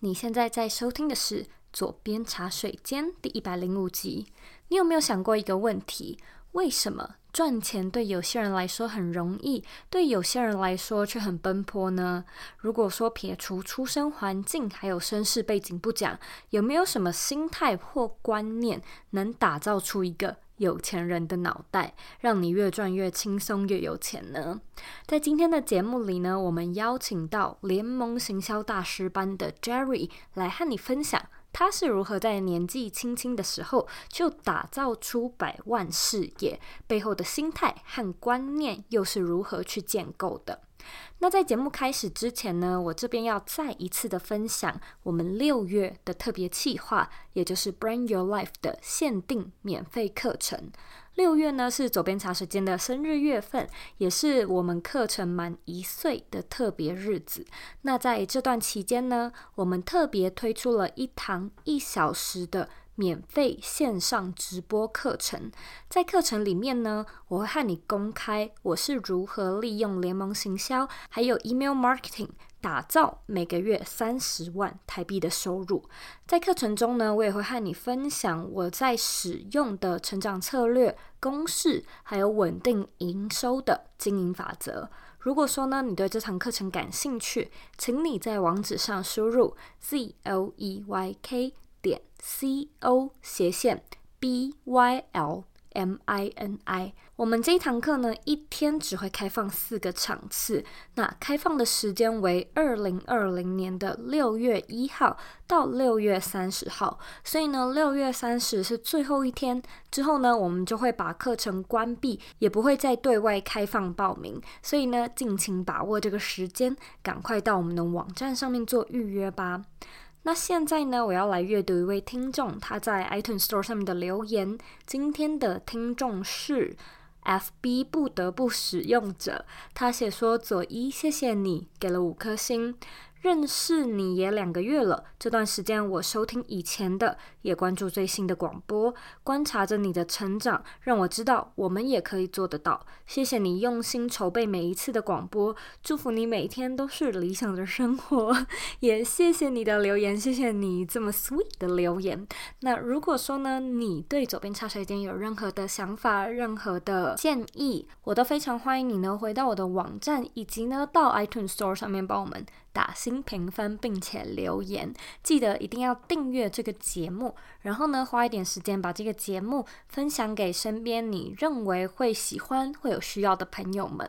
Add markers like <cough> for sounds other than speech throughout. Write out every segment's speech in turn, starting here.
你现在在收听的是《左边茶水间》第一百零五集。你有没有想过一个问题？为什么赚钱对有些人来说很容易，对有些人来说却很奔波呢？如果说撇除出生环境还有身世背景不讲，有没有什么心态或观念能打造出一个有钱人的脑袋，让你越赚越轻松越有钱呢？在今天的节目里呢，我们邀请到联盟行销大师班的 Jerry 来和你分享，他是如何在年纪轻轻的时候就打造出百万事业，背后的心态和观念又是如何去建构的。那在节目开始之前呢，我这边要再一次的分享我们六月的特别企划，也就是 Brand Your Life 的限定免费课程。六月呢是左边茶时间的生日月份，也是我们课程满一岁的特别日子。那在这段期间呢，我们特别推出了一堂一小时的。免费线上直播课程，在课程里面呢，我会和你公开我是如何利用联盟行销还有 email marketing 打造每个月三十万台币的收入。在课程中呢，我也会和你分享我在使用的成长策略、公式，还有稳定营收的经营法则。如果说呢，你对这堂课程感兴趣，请你在网址上输入 z l e y k。C o 斜线 b y l m i n i，我们这一堂课呢，一天只会开放四个场次，那开放的时间为二零二零年的六月一号到六月三十号，所以呢，六月三十是最后一天，之后呢，我们就会把课程关闭，也不会再对外开放报名，所以呢，尽情把握这个时间，赶快到我们的网站上面做预约吧。那现在呢，我要来阅读一位听众他在 iTunes Store 上面的留言。今天的听众是 FB 不得不使用者，他写说：“佐伊，谢谢你给了五颗星。”认识你也两个月了，这段时间我收听以前的，也关注最新的广播，观察着你的成长，让我知道我们也可以做得到。谢谢你用心筹备每一次的广播，祝福你每天都是理想的生活。<laughs> 也谢谢你的留言，谢谢你这么 sweet 的留言。那如果说呢，你对左边茶水间有任何的想法、任何的建议，我都非常欢迎你呢回到我的网站，以及呢到 iTunes Store 上面帮我们。打新评分，并且留言，记得一定要订阅这个节目，然后呢，花一点时间把这个节目分享给身边你认为会喜欢、会有需要的朋友们。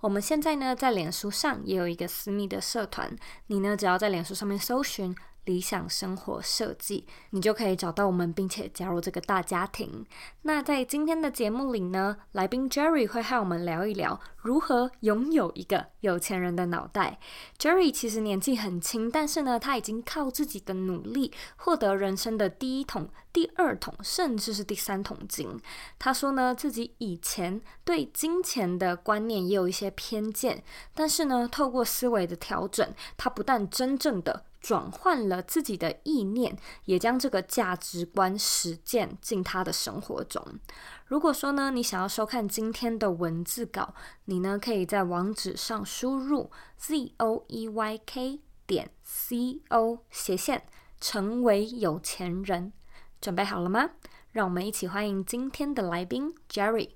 我们现在呢，在脸书上也有一个私密的社团，你呢，只要在脸书上面搜寻。理想生活设计，你就可以找到我们，并且加入这个大家庭。那在今天的节目里呢，来宾 Jerry 会和我们聊一聊如何拥有一个有钱人的脑袋。Jerry 其实年纪很轻，但是呢，他已经靠自己的努力获得人生的第一桶、第二桶，甚至是第三桶金。他说呢，自己以前对金钱的观念也有一些偏见，但是呢，透过思维的调整，他不但真正的转换了自己的意念，也将这个价值观实践进他的生活中。如果说呢，你想要收看今天的文字稿，你呢可以在网址上输入 z o e y k 点 c o 斜线成为有钱人。准备好了吗？让我们一起欢迎今天的来宾 Jerry。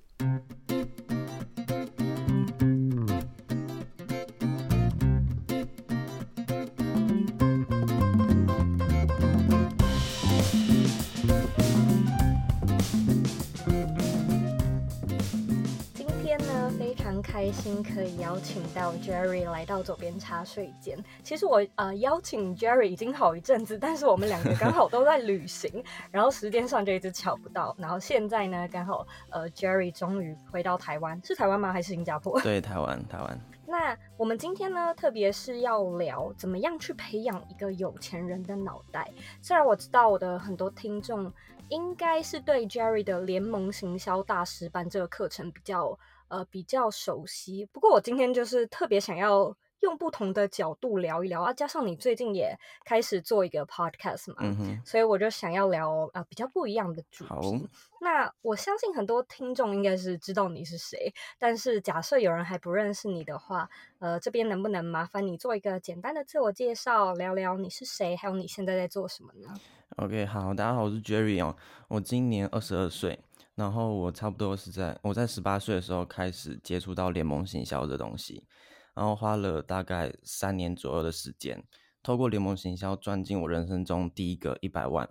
开心可以邀请到 Jerry 来到左边茶水间。其实我呃邀请 Jerry 已经好一阵子，但是我们两个刚好都在旅行，<laughs> 然后时间上就一直巧不到。然后现在呢，刚好呃 Jerry 终于回到台湾，是台湾吗？还是新加坡？对，台湾，台湾。<laughs> 那我们今天呢，特别是要聊怎么样去培养一个有钱人的脑袋。虽然我知道我的很多听众应该是对 Jerry 的联盟行销大师班这个课程比较。呃，比较熟悉。不过我今天就是特别想要用不同的角度聊一聊啊。加上你最近也开始做一个 podcast 嘛，嗯哼，所以我就想要聊啊、呃、比较不一样的主题。那我相信很多听众应该是知道你是谁，但是假设有人还不认识你的话，呃，这边能不能麻烦你做一个简单的自我介绍，聊聊你是谁，还有你现在在做什么呢？OK，好，大家好，我是 Jerry 哦，我今年二十二岁。然后我差不多是在我在十八岁的时候开始接触到联盟行销这东西，然后花了大概三年左右的时间，透过联盟行销赚进我人生中第一个一百万，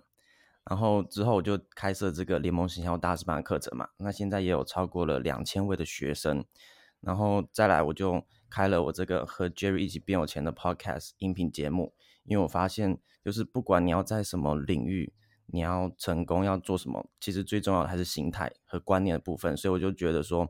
然后之后我就开设这个联盟行销大师班课程嘛，那现在也有超过了两千位的学生，然后再来我就开了我这个和 Jerry 一起变有钱的 Podcast 音频节目，因为我发现就是不管你要在什么领域。你要成功要做什么？其实最重要的还是心态和观念的部分。所以我就觉得说，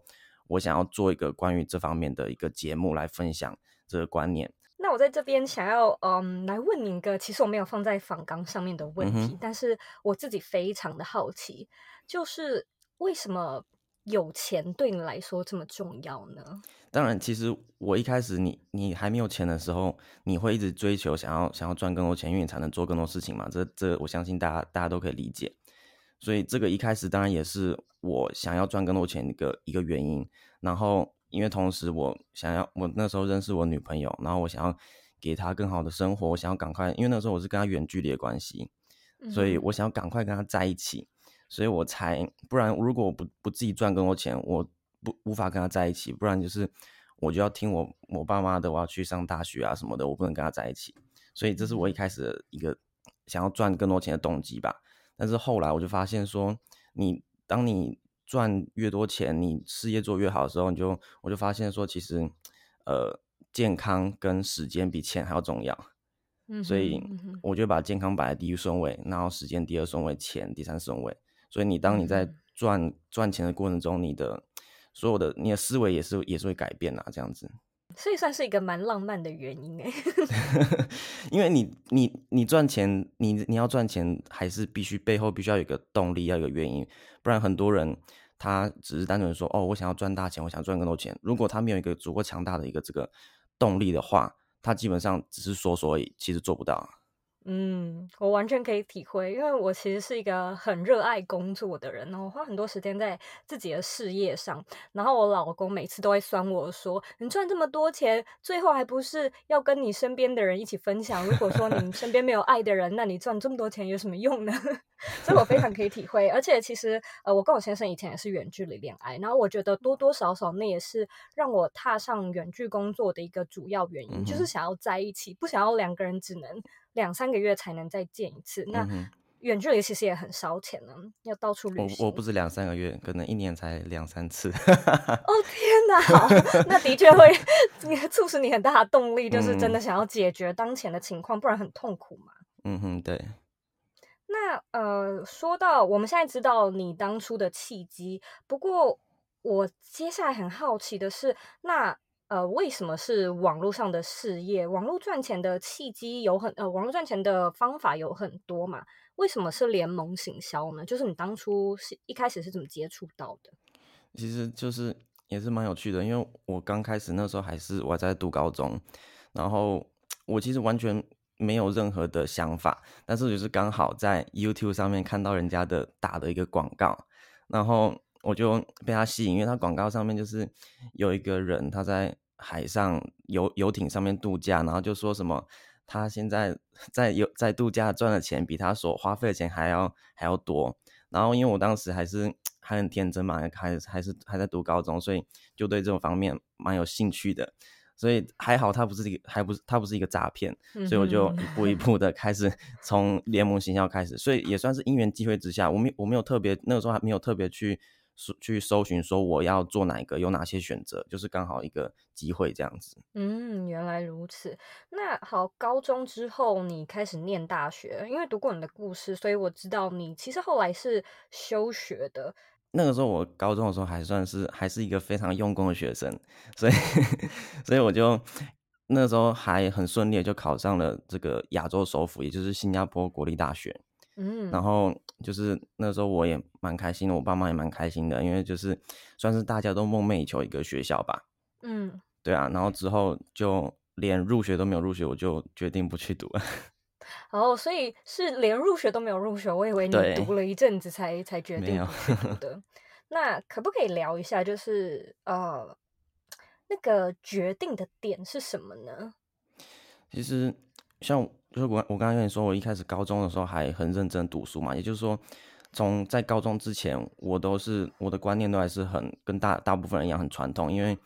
我想要做一个关于这方面的一个节目来分享这个观念。那我在这边想要嗯来问你一个，其实我没有放在访纲上面的问题，嗯，但是我自己非常的好奇，就是为什么？有钱对你来说这么重要呢？当然，其实我一开始你你还没有钱的时候，你会一直追求想要想要赚更多钱，因为你才能做更多事情嘛。这这我相信大家大家都可以理解。所以这个一开始当然也是我想要赚更多钱一个一个原因。然后因为同时我想要我那时候认识我女朋友，然后我想要给她更好的生活，我想要赶快，因为那时候我是跟她远距离的关系，所以我想要赶快跟她在一起。所以我才，不然如果我不不自己赚更多钱，我不无法跟他在一起。不然就是我就要听我我爸妈的，我要去上大学啊什么的，我不能跟他在一起。所以这是我一开始的一个想要赚更多钱的动机吧。但是后来我就发现说，你当你赚越多钱，你事业做越好的时候，你就我就发现说，其实呃健康跟时间比钱还要重要。所以我就把健康摆在第一顺位，然后时间第二顺位，钱第三顺位。所以你当你在赚赚钱的过程中，你的所有的你的思维也是也是会改变啊，这样子。所以算是一个蛮浪漫的原因哎。<laughs> <laughs> 因为你你你赚钱，你你要赚钱，还是必须背后必须要有一个动力，要有个原因，不然很多人他只是单纯说哦，我想要赚大钱，我想赚更多钱。如果他没有一个足够强大的一个这个动力的话，他基本上只是说说而已，其实做不到。嗯，我完全可以体会，因为我其实是一个很热爱工作的人，然后花很多时间在自己的事业上。然后我老公每次都会酸我说：“你赚这么多钱，最后还不是要跟你身边的人一起分享？如果说你身边没有爱的人，那你赚这么多钱有什么用呢？” <laughs> 所以我非常可以体会。而且其实，呃，我跟我先生以前也是远距离恋爱，然后我觉得多多少少那也是让我踏上远距工作的一个主要原因，嗯、就是想要在一起，不想要两个人只能。两三个月才能再见一次，那远距离其实也很烧钱呢，要到处旅行。我我不止两三个月，可能一年才两三次。哦天 <laughs> 哪，好，那的确会 <laughs> 促使你很大的动力，就是真的想要解决当前的情况，不然很痛苦嘛。嗯哼，对。那呃，说到我们现在知道你当初的契机，不过我接下来很好奇的是，那。呃，为什么是网络上的事业？网络赚钱的契机有很呃，网络赚钱的方法有很多嘛？为什么是联盟行销呢？就是你当初是一开始是怎么接触到的？其实就是也是蛮有趣的，因为我刚开始那时候还是我在读高中，然后我其实完全没有任何的想法，但是就是刚好在 YouTube 上面看到人家的打的一个广告，然后我就被他吸引，因为他广告上面就是有一个人他在。海上游游艇上面度假，然后就说什么他现在在游在度假赚的钱比他所花费的钱还要还要多。然后因为我当时还是还很天真嘛，还还是还在读高中，所以就对这种方面蛮有兴趣的。所以还好他不是一个还不是他不是一个诈骗，所以我就一步一步的开始从联盟行销开始，所以也算是因缘机会之下，我没我没有特别那个时候还没有特别去。去搜寻说我要做哪一个，有哪些选择，就是刚好一个机会这样子。嗯，原来如此。那好，高中之后你开始念大学，因为读过你的故事，所以我知道你其实后来是休学的。那个时候我高中的时候还算是还是一个非常用功的学生，所以 <laughs> 所以我就那个时候还很顺利就考上了这个亚洲首府，也就是新加坡国立大学。嗯，然后就是那时候我也蛮开心的，我爸妈也蛮开心的，因为就是算是大家都梦寐以求一个学校吧。嗯，对啊，然后之后就连入学都没有入学，我就决定不去读了。<laughs> 哦，所以是连入学都没有入学，我以为你读了一阵子才才决定读的。<laughs> 那可不可以聊一下，就是呃，那个决定的点是什么呢？其实像就是我我刚刚跟你说，我一开始高中的时候还很认真读书嘛，也就是说，从在高中之前，我都是我的观念都还是很跟大大部分人一样很传统，因为。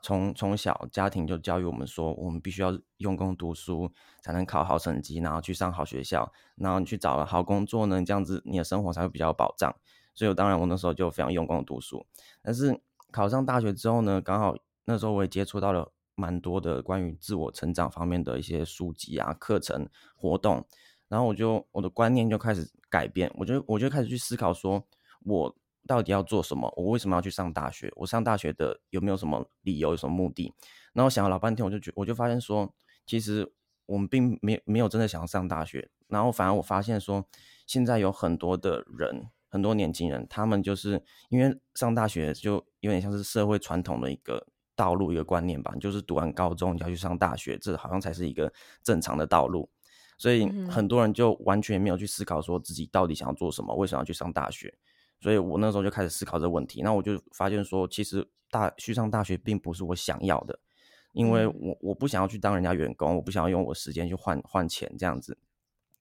从从小家庭就教育我们说，我们必须要用功读书，才能考好成绩，然后去上好学校，然后你去找了好工作呢，这样子你的生活才会比较有保障。所以，我当然我那时候就非常用功读书。但是考上大学之后呢，刚好那时候我也接触到了蛮多的关于自我成长方面的一些书籍啊、课程、活动，然后我就我的观念就开始改变，我就我就开始去思考说，我。到底要做什么？我为什么要去上大学？我上大学的有没有什么理由？有什么目的？然后想了老半天，我就觉我就发现说，其实我们并没没有真的想要上大学。然后反而我发现说，现在有很多的人，很多年轻人，他们就是因为上大学就有点像是社会传统的一个道路，一个观念吧，就是读完高中你要去上大学，这好像才是一个正常的道路。所以很多人就完全没有去思考说自己到底想要做什么，为什么要去上大学？所以我那时候就开始思考这个问题，那我就发现说，其实大去上大学并不是我想要的，因为我我不想要去当人家员工，我不想要用我时间去换换钱这样子。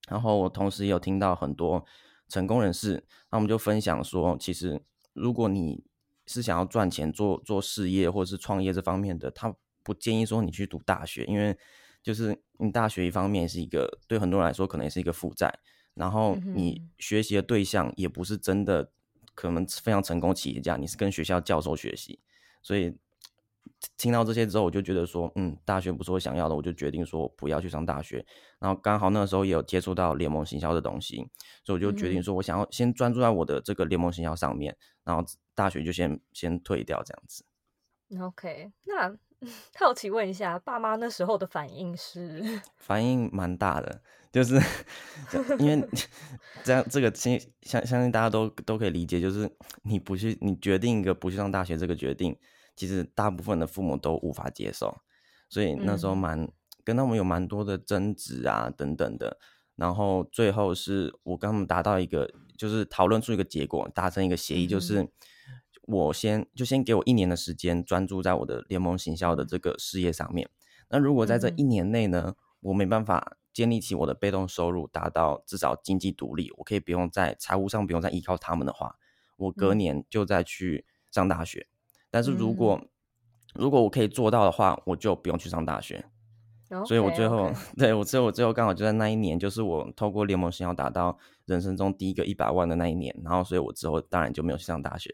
然后我同时也有听到很多成功人士，那我们就分享说，其实如果你是想要赚钱、做做事业或者是创业这方面的，他不建议说你去读大学，因为就是你大学一方面是一个对很多人来说可能也是一个负债，然后你学习的对象也不是真的。可能非常成功企业家，你是跟学校教授学习，所以听到这些之后，我就觉得说，嗯，大学不是我想要的，我就决定说不要去上大学。然后刚好那个时候也有接触到联盟行销的东西，所以我就决定说我想要先专注在我的这个联盟行销上面，然后大学就先先退掉这样子。OK，那 <laughs> 好奇问一下，爸妈那时候的反应是？<laughs> 反应蛮大的。就是 <laughs> 因为这样，这个相相相信大家都都可以理解，就是你不去，你决定一个不去上大学这个决定，其实大部分的父母都无法接受，所以那时候蛮、嗯、跟他们有蛮多的争执啊等等的，然后最后是我跟他们达到一个，就是讨论出一个结果，达成一个协议，就是我先就先给我一年的时间，专注在我的联盟行销的这个事业上面。那如果在这一年内呢，我没办法。建立起我的被动收入，达到至少经济独立，我可以不用在财务上不用再依靠他们的话，我隔年就再去上大学。嗯、但是如果、嗯、如果我可以做到的话，我就不用去上大学。Okay, 所以我最后. <laughs> 对我最后我最后刚好就在那一年，就是我透过联盟行要达到人生中第一个一百万的那一年，然后所以我之后当然就没有去上大学。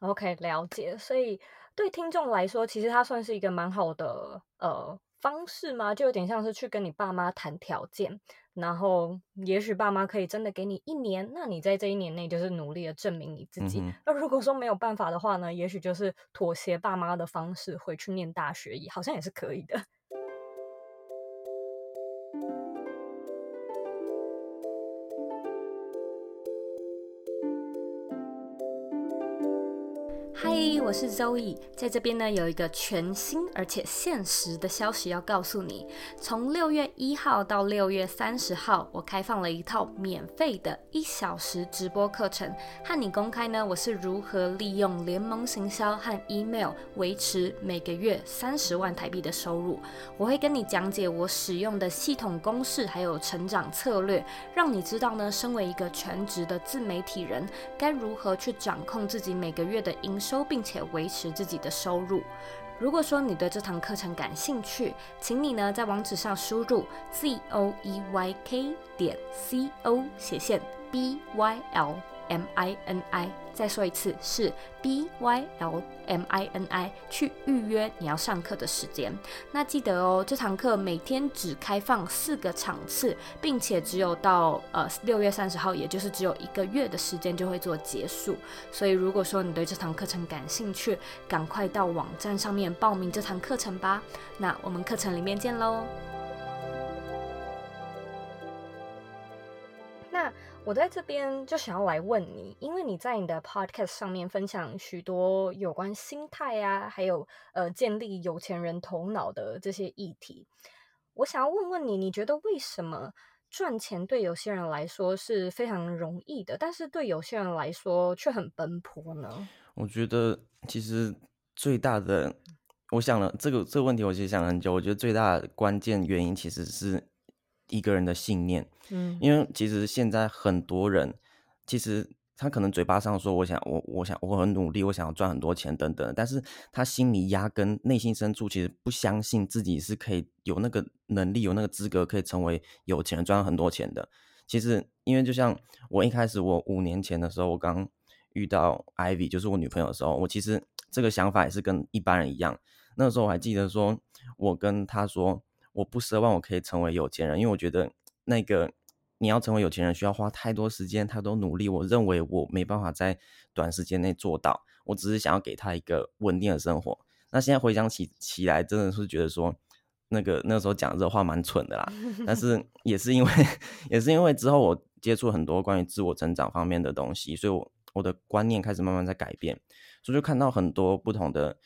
OK，了解。所以对听众来说，其实它算是一个蛮好的呃。方式吗？就有点像是去跟你爸妈谈条件，然后也许爸妈可以真的给你一年，那你在这一年内就是努力的证明你自己。那、嗯、如果说没有办法的话呢？也许就是妥协爸妈的方式回去念大学，也好像也是可以的。我是 Zoe，在这边呢有一个全新而且限时的消息要告诉你。从六月一号到六月三十号，我开放了一套免费的一小时直播课程，和你公开呢我是如何利用联盟行销和 email 维持每个月三十万台币的收入。我会跟你讲解我使用的系统公式还有成长策略，让你知道呢身为一个全职的自媒体人，该如何去掌控自己每个月的营收。并且维持自己的收入。如果说你对这堂课程感兴趣，请你呢在网址上输入 z o e y k 点 c o 斜线 b y l m i n i。再说一次，是 B Y L M I N I 去预约你要上课的时间。那记得哦，这堂课每天只开放四个场次，并且只有到呃六月三十号，也就是只有一个月的时间就会做结束。所以如果说你对这堂课程感兴趣，赶快到网站上面报名这堂课程吧。那我们课程里面见喽。我在这边就想要来问你，因为你在你的 podcast 上面分享许多有关心态啊，还有呃建立有钱人头脑的这些议题，我想要问问你，你觉得为什么赚钱对有些人来说是非常容易的，但是对有些人来说却很奔波呢？我觉得其实最大的，我想了这个这个问题，我其实想了很久，我觉得最大的关键原因其实是。一个人的信念，嗯，因为其实现在很多人，其实他可能嘴巴上说我想我我想我很努力，我想要赚很多钱等等，但是他心里压根内心深处其实不相信自己是可以有那个能力有那个资格可以成为有钱人赚很多钱的。其实因为就像我一开始我五年前的时候，我刚遇到 Ivy 就是我女朋友的时候，我其实这个想法也是跟一般人一样。那时候我还记得说，我跟她说。我不奢望我可以成为有钱人，因为我觉得那个你要成为有钱人需要花太多时间、太多努力。我认为我没办法在短时间内做到。我只是想要给他一个稳定的生活。那现在回想起起来，真的是觉得说那个那时候讲这话蛮蠢的啦。<laughs> 但是也是因为也是因为之后我接触很多关于自我成长方面的东西，所以我我的观念开始慢慢在改变，所以就看到很多不同的。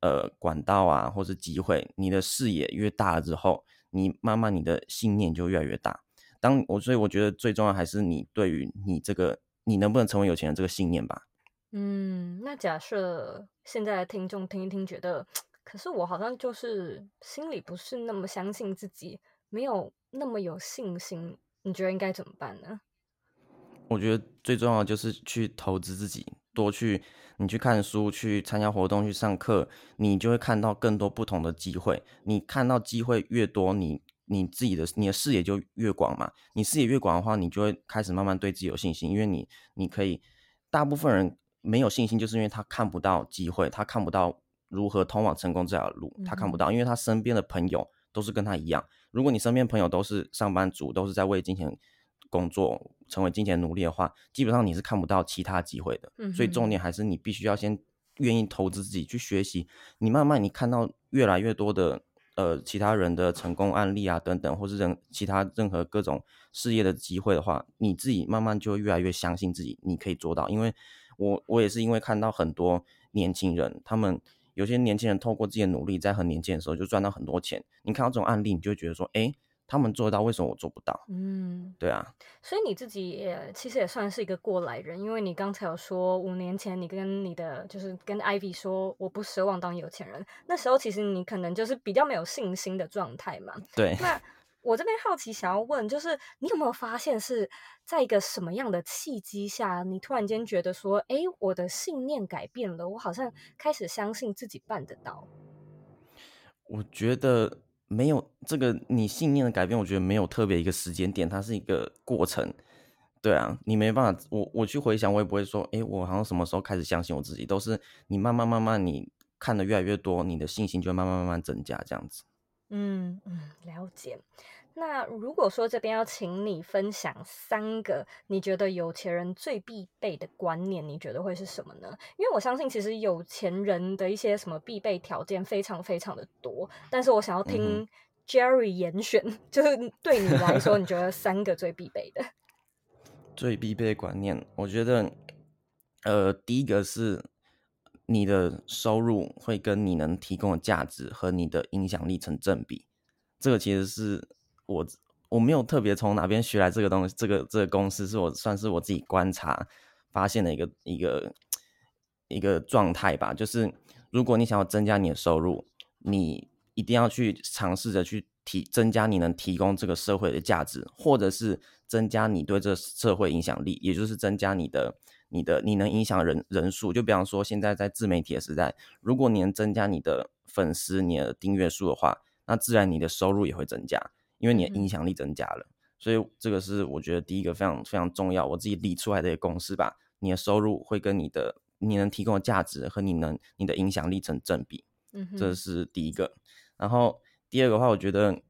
呃，管道啊，或是机会，你的视野越大了之后，你慢慢你的信念就越来越大。当我所以我觉得最重要还是你对于你这个你能不能成为有钱人这个信念吧。嗯，那假设现在的听众听一听，觉得可是我好像就是心里不是那么相信自己，没有那么有信心，你觉得应该怎么办呢？我觉得最重要的就是去投资自己，多去。你去看书，去参加活动，去上课，你就会看到更多不同的机会。你看到机会越多，你你自己的你的视野就越广嘛。你视野越广的话，你就会开始慢慢对自己有信心，因为你你可以。大部分人没有信心，就是因为他看不到机会，他看不到如何通往成功这条路，他看不到，因为他身边的朋友都是跟他一样。如果你身边朋友都是上班族，都是在为金钱工作。成为金钱奴隶的话，基本上你是看不到其他机会的。嗯，所以重点还是你必须要先愿意投资自己去学习。你慢慢你看到越来越多的呃其他人的成功案例啊等等，或是人其他任何各种事业的机会的话，你自己慢慢就会越来越相信自己，你可以做到。因为我我也是因为看到很多年轻人，他们有些年轻人透过自己的努力，在很年轻的时候就赚到很多钱。你看到这种案例，你就会觉得说，哎。他们做得到，为什么我做不到？嗯，对啊。所以你自己也其实也算是一个过来人，因为你刚才有说五年前你跟你的就是跟 Ivy 说，我不奢望当有钱人。那时候其实你可能就是比较没有信心的状态嘛。对。那我这边好奇想要问，就是你有没有发现是在一个什么样的契机下，你突然间觉得说，哎，我的信念改变了，我好像开始相信自己办得到。我觉得。没有这个你信念的改变，我觉得没有特别一个时间点，它是一个过程。对啊，你没办法，我我去回想，我也不会说，诶，我好像什么时候开始相信我自己，都是你慢慢慢慢，你看的越来越多，你的信心就会慢慢慢慢增加，这样子。嗯嗯，了解。那如果说这边要请你分享三个你觉得有钱人最必备的观念，你觉得会是什么呢？因为我相信其实有钱人的一些什么必备条件非常非常的多，但是我想要听 Jerry 严选，嗯、<laughs> 就是对你来说，你觉得三个最必备的？<laughs> 最必备的观念，我觉得，呃，第一个是你的收入会跟你能提供的价值和你的影响力成正比，这个其实是。我我没有特别从哪边学来这个东西，这个这个公式是我算是我自己观察发现的一个一个一个状态吧。就是如果你想要增加你的收入，你一定要去尝试着去提增加你能提供这个社会的价值，或者是增加你对这社会影响力，也就是增加你的你的你能影响人人数。就比方说现在在自媒体的时代，如果你能增加你的粉丝、你的订阅数的话，那自然你的收入也会增加。因为你的影响力增加了，嗯，所以这个是我觉得第一个非常非常重要，我自己理出来的一个公式吧。你的收入会跟你的你能提供的价值和你能你的影响力成正比，嗯，这是第一个。然后第二个话，我觉得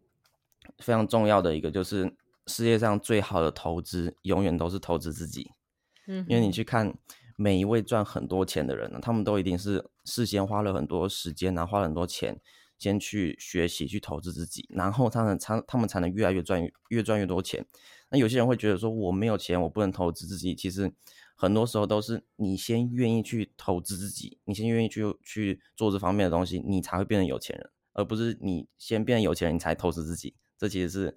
非常重要的一个就是世界上最好的投资永远都是投资自己，嗯，因为你去看每一位赚很多钱的人呢，他们都一定是事先花了很多时间，然后花了很多钱。先去学习，去投资自己，然后他们才他们才能越来越赚越赚越多钱。那有些人会觉得说我没有钱，我不能投资自己。其实很多时候都是你先愿意去投资自己，你先愿意去去做这方面的东西，你才会变成有钱人，而不是你先变成有钱人，你才投资自己。这其实是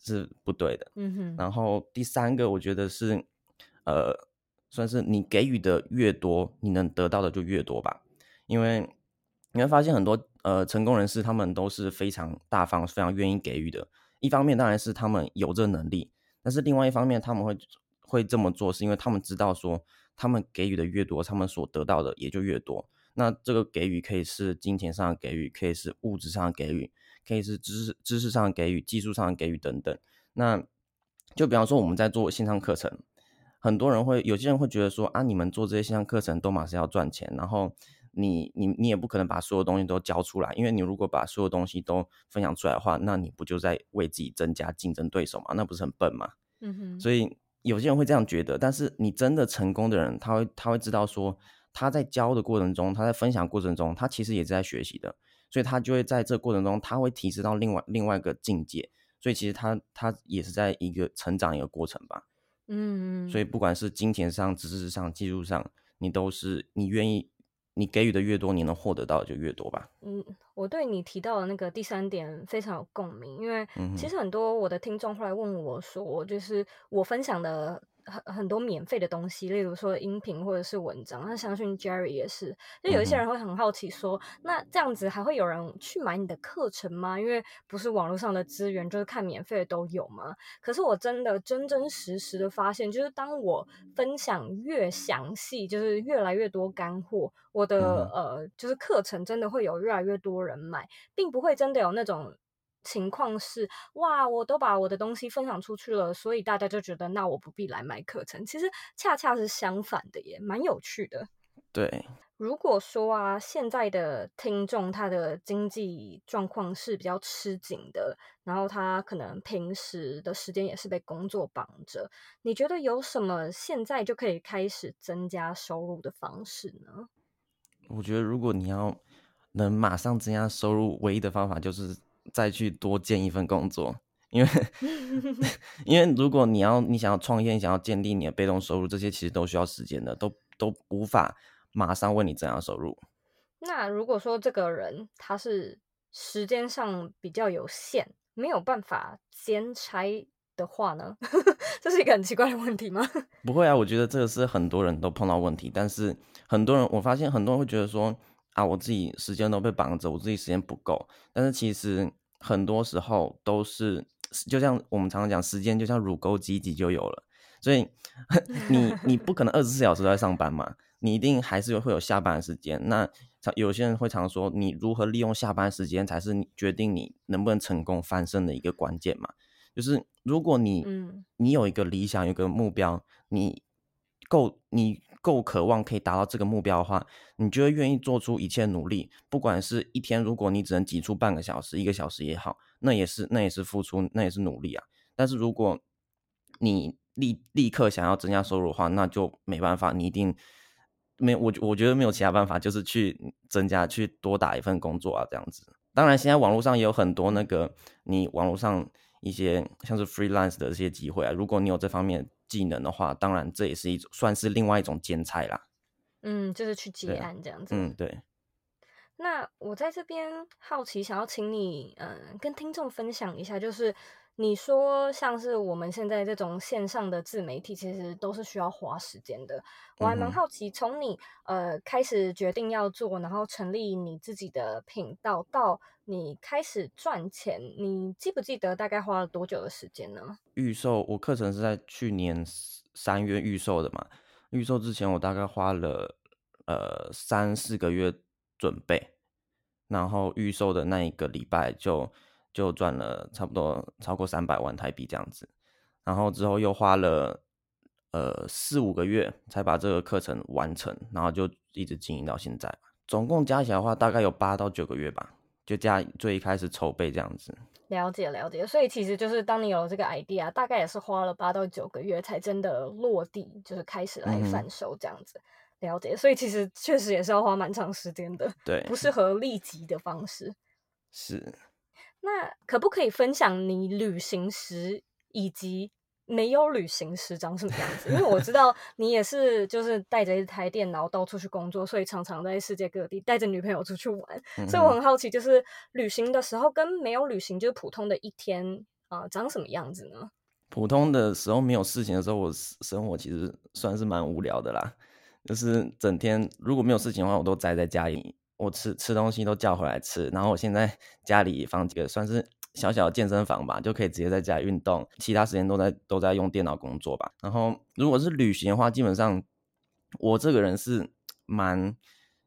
是不对的。嗯哼。然后第三个，我觉得是呃，算是你给予的越多，你能得到的就越多吧。因为你会发现很多呃成功人士，他们都是非常大方、非常愿意给予的。一方面当然是他们有这个能力。但是另外一方面，他们会会这么做，是因为他们知道说，他们给予的越多，他们所得到的也就越多。那这个给予可以是金钱上的给予，可以是物质上的给予，可以是知识知识上的给予，技术上的给予等等。那就比方说我们在做线上课程，很多人会有些人会觉得说啊，你们做这些线上课程都马上要赚钱，然后你你你也不可能把所有东西都教出来，因为你如果把所有东西都分享出来的话，那你不就在为自己增加竞争对手吗？那不是很笨吗？嗯哼，所以有些人会这样觉得，但是你真的成功的人，他会他会知道说，他在教的过程中，他在分享过程中，他其实也是在学习的，所以他就会在这过程中，他会提升到另外另外一个境界，所以其实他他也是在一个成长一个过程吧。嗯，所以不管是金钱上、知识上、技术上，你都是你愿意。你给予的越多，你能获得到的就越多吧。嗯，我对你提到的那个第三点非常有共鸣，因为其实很多我的听众后来问我说，就是我分享的。很很多免费的东西，例如说音频或者是文章，那相信 Jerry 也是。就有一些人会很好奇说，嗯、那这样子还会有人去买你的课程吗？因为不是网络上的资源，就是看免费的都有吗？可是我真的真真实实的发现，就是当我分享越详细，就是越来越多干货，我的、嗯、呃，就是课程真的会有越来越多人买，并不会真的有那种。情况是哇，我都把我的东西分享出去了，所以大家就觉得那我不必来买课程。其实恰恰是相反的耶，蛮有趣的。对，如果说啊，现在的听众他的经济状况是比较吃紧的，然后他可能平时的时间也是被工作绑着，你觉得有什么现在就可以开始增加收入的方式呢？我觉得如果你要能马上增加收入，唯一的方法就是。再去多建一份工作，因为 <laughs> 因为如果你要你想要创业，你想要建立你的被动收入，这些其实都需要时间的，都都无法马上为你增加收入。那如果说这个人他是时间上比较有限，没有办法兼差的话呢？<laughs> 这是一个很奇怪的问题吗？不会啊，我觉得这个是很多人都碰到问题，但是很多人我发现很多人会觉得说。啊，我自己时间都被绑着，我自己时间不够。但是其实很多时候都是，就像我们常常讲，时间就像乳沟挤挤就有了。所以 <laughs> 你你不可能二十四小时都在上班嘛，你一定还是会有下班的时间。那有些人会常说，你如何利用下班时间才是你决定你能不能成功翻身的一个关键嘛？就是如果你你有一个理想，有一个目标，你够你。够渴望可以达到这个目标的话，你就会愿意做出一切努力。不管是一天，如果你只能挤出半个小时、一个小时也好，那也是那也是付出，那也是努力啊。但是如果你立立刻想要增加收入的话，那就没办法，你一定没我我觉得没有其他办法，就是去增加去多打一份工作啊，这样子。当然，现在网络上也有很多那个你网络上一些像是 freelance 的这些机会啊，如果你有这方面。技能的话，当然这也是一种算是另外一种兼差啦。嗯，就是去接案这样子。嗯，对。那我在这边好奇，想要请你嗯、呃、跟听众分享一下，就是你说像是我们现在这种线上的自媒体，其实都是需要花时间的。我还蛮好奇，从你呃开始决定要做，然后成立你自己的频道到。你开始赚钱，你记不记得大概花了多久的时间呢？预售我课程是在去年三月预售的嘛，预售之前我大概花了呃三四个月准备，然后预售的那一个礼拜就就赚了差不多超过三百万台币这样子，然后之后又花了呃四五个月才把这个课程完成，然后就一直经营到现在，总共加起来的话大概有八到九个月吧。就加最一开始筹备这样子，了解了解，所以其实就是当你有了这个 idea，大概也是花了八到九个月才真的落地，就是开始来贩售这样子。嗯、了解，所以其实确实也是要花蛮长时间的，对，不适合立即的方式。是，那可不可以分享你旅行时以及没有旅行时长什么样子？因为我知道 <laughs> 你也是，就是带着一台电脑到处去工作，所以常常在世界各地带着女朋友出去玩。嗯、所以我很好奇，就是旅行的时候跟没有旅行，就是普通的一天啊、呃，长什么样子呢？普通的时候没有事情的时候，我生活其实算是蛮无聊的啦。就是整天如果没有事情的话，我都宅在家里，我吃吃东西都叫回来吃。然后我现在 <laughs> 家里放几个算是。<tsk> 小小的健身房吧，就可以直接在家运动，其他时间都在都在用电脑工作吧。然后如果是旅行的话，基本上我这个人是 <tsk> 蛮，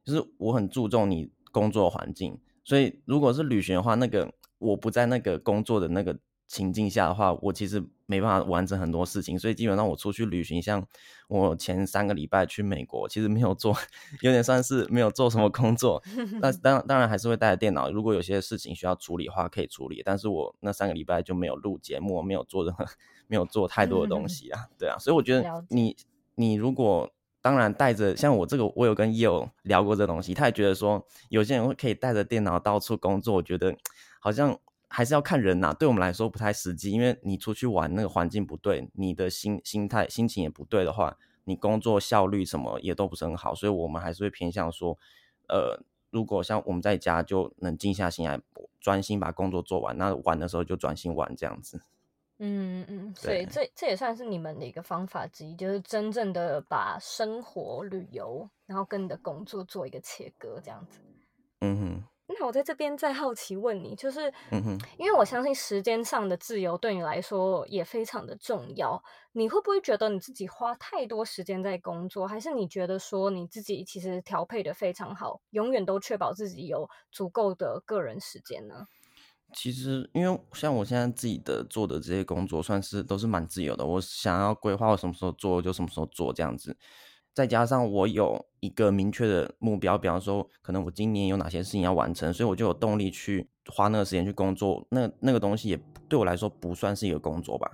就是我很注重你工作环境，所以如果是旅行的话，那个我不在那个工作的那个。情境下的话，我其实没办法完成很多事情，所以基本上我出去旅行，像我前三个礼拜去美国，其实没有做，有点算是没有做什么工作。<laughs> 那当当然还是会带着电脑，如果有些事情需要处理的话，可以处理。但是我那三个礼拜就没有录节目，没有做任何，没有做太多的东西啊，对啊。所以我觉得你你如果当然带着像我这个，我有跟 Yale 聊过这东西，他也觉得说有些人会可以带着电脑到处工作，我觉得好像。还是要看人呐、啊，对我们来说不太实际，因为你出去玩那个环境不对，你的心心态心情也不对的话，你工作效率什么也都不是很好，所以我们还是会偏向说，呃，如果像我们在家就能静下心来，专心把工作做完，那玩的时候就专心玩这样子。<laughs> 嗯嗯，所以这这也算是你们的一个方法之一，就是真正的把生活旅游，然后跟你的工作做一个切割，这样子。嗯哼。那我在这边再好奇问你，就是，因为我相信时间上的自由对你来说也非常的重要。你会不会觉得你自己花太多时间在工作，还是你觉得说你自己其实调配的非常好，永远都确保自己有足够的个人时间呢？其实，因为像我现在自己的做的这些工作，算是都是蛮自由的。我想要规划我什么时候做，就什么时候做这样子。再加上我有一个明确的目标，比方说，可能我今年有哪些事情要完成，所以我就有动力去花那个时间去工作。那那个东西也对我来说不算是一个工作吧，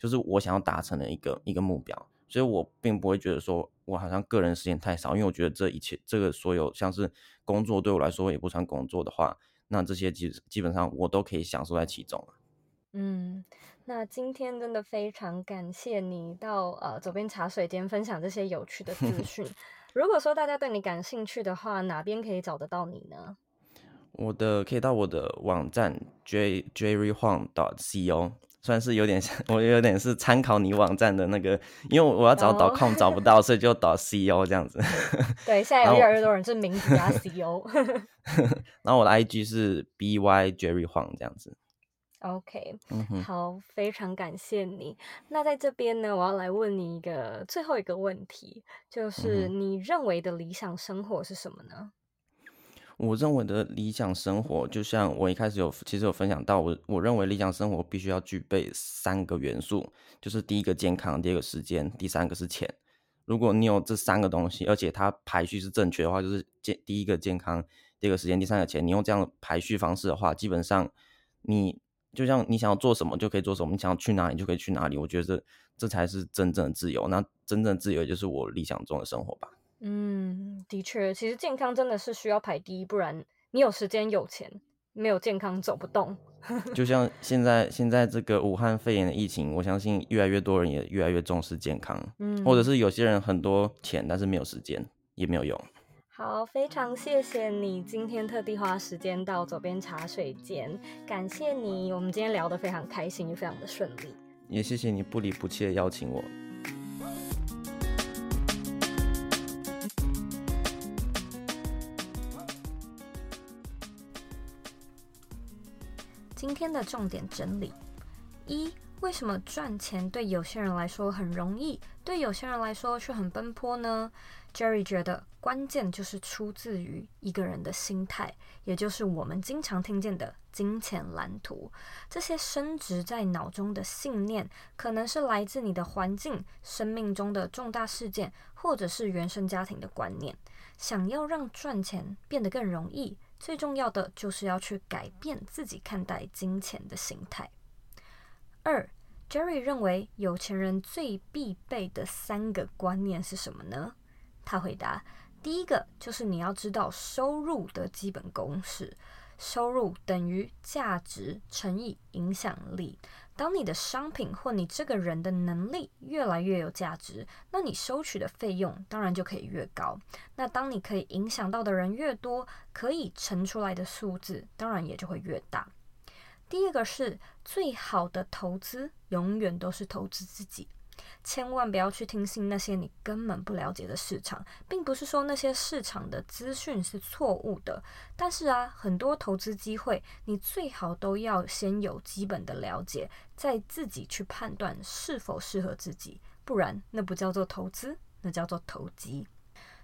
就是我想要达成的一个一个目标。所以我并不会觉得说我好像个人时间太少，因为我觉得这一切这个所有像是工作对我来说也不算工作的话，那这些基基本上我都可以享受在其中。嗯。那今天真的非常感谢你到呃左边茶水间分享这些有趣的资 <laughs> 讯。如果说大家对你感兴趣的话，哪边可以找得到你呢？我的可以到我的网站 j jerry huang dot co，算是有点像，<laughs> 我有点是参考你网站的那个，因为我要找 dot com 找不到，所以就 dot co 这样子。<laughs> 对，现在有越来越多人是名字加 co。然后我的 IG 是 by jerry huang 这样子。OK，好，非常感谢你。那在这边呢，我要来问你一个最后一个问题，就是你认为的理想生活是什么呢？我认为的理想生活，就像我一开始有其实有分享到，我我认为理想生活必须要具备三个元素，就是第一个健康，第二个时间，第三个是钱。如果你有这三个东西，而且它排序是正确的话，就是健第一个健康，第二个时间，第三个钱。你用这样的排序方式的话，基本上你。就像你想要做什么就可以做什么，你想要去哪里就可以去哪里。我觉得这这才是真正的自由。那真正的自由就是我理想中的生活吧。嗯，的确，其实健康真的是需要排第一，不然你有时间有钱，没有健康走不动。<laughs> 就像现在现在这个武汉肺炎的疫情，我相信越来越多人也越来越重视健康。嗯，或者是有些人很多钱，但是没有时间，也没有用。好，非常谢谢你今天特地花时间到左边茶水间，感谢你。我们今天聊得非常开心，也非常的顺利。也谢谢你不离不弃的邀请我。今天的重点整理：一、为什么赚钱对有些人来说很容易，对有些人来说却很奔波呢？Jerry 觉得。关键就是出自于一个人的心态，也就是我们经常听见的金钱蓝图。这些深植在脑中的信念，可能是来自你的环境、生命中的重大事件，或者是原生家庭的观念。想要让赚钱变得更容易，最重要的就是要去改变自己看待金钱的心态。二，Jerry 认为有钱人最必备的三个观念是什么呢？他回答。第一个就是你要知道收入的基本公式，收入等于价值乘以影响力。当你的商品或你这个人的能力越来越有价值，那你收取的费用当然就可以越高。那当你可以影响到的人越多，可以乘出来的数字当然也就会越大。第二个是最好的投资，永远都是投资自己。千万不要去听信那些你根本不了解的市场，并不是说那些市场的资讯是错误的，但是啊，很多投资机会，你最好都要先有基本的了解，再自己去判断是否适合自己，不然那不叫做投资，那叫做投机。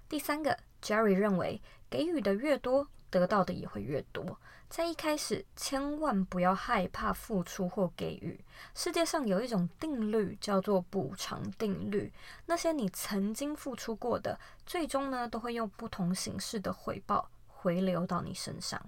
第三个，Jerry 认为，给予的越多，得到的也会越多。在一开始，千万不要害怕付出或给予。世界上有一种定律，叫做补偿定律。那些你曾经付出过的，最终呢，都会用不同形式的回报回流到你身上。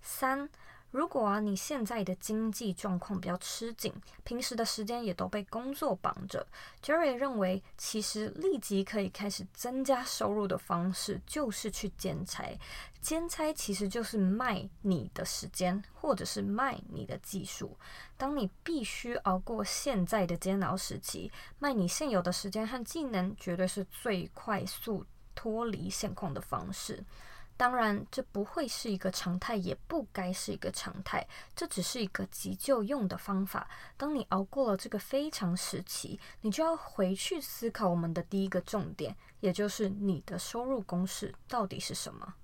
三。如果啊，你现在的经济状况比较吃紧，平时的时间也都被工作绑着，Jerry 认为，其实立即可以开始增加收入的方式就是去兼差。兼差其实就是卖你的时间，或者是卖你的技术。当你必须熬过现在的煎熬时期，卖你现有的时间和技能，绝对是最快速脱离现况的方式。当然，这不会是一个常态，也不该是一个常态。这只是一个急救用的方法。当你熬过了这个非常时期，你就要回去思考我们的第一个重点，也就是你的收入公式到底是什么。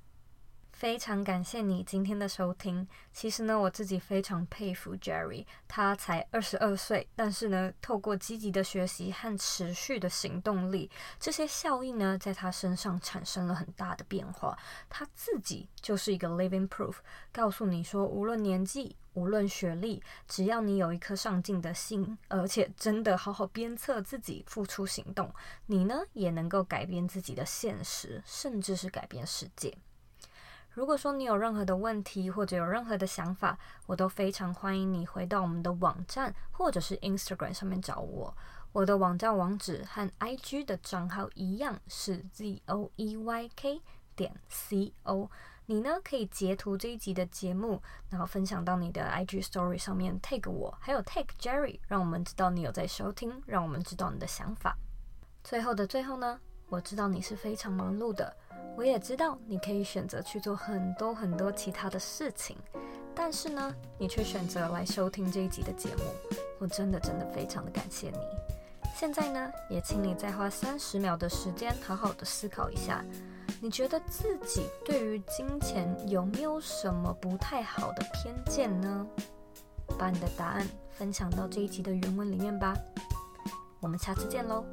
非常感谢你今天的收听。其实呢，我自己非常佩服 Jerry，他才二十二岁，但是呢，透过积极的学习和持续的行动力，这些效应呢，在他身上产生了很大的变化。他自己就是一个 living proof，告诉你说，无论年纪，无论学历，只要你有一颗上进的心，而且真的好好鞭策自己，付出行动，你呢，也能够改变自己的现实，甚至是改变世界。如果说你有任何的问题或者有任何的想法，我都非常欢迎你回到我们的网站或者是 Instagram 上面找我。我的网站网址和 IG 的账号一样是 zoeyk 点 co。你呢，可以截图这一集的节目，然后分享到你的 IG Story 上面 tag 我，还有 tag Jerry，让我们知道你有在收听，让我们知道你的想法。最后的最后呢，我知道你是非常忙碌的。我也知道你可以选择去做很多很多其他的事情，但是呢，你却选择来收听这一集的节目，我真的真的非常的感谢你。现在呢，也请你再花三十秒的时间，好好的思考一下，你觉得自己对于金钱有没有什么不太好的偏见呢？把你的答案分享到这一集的原文里面吧。我们下次见喽。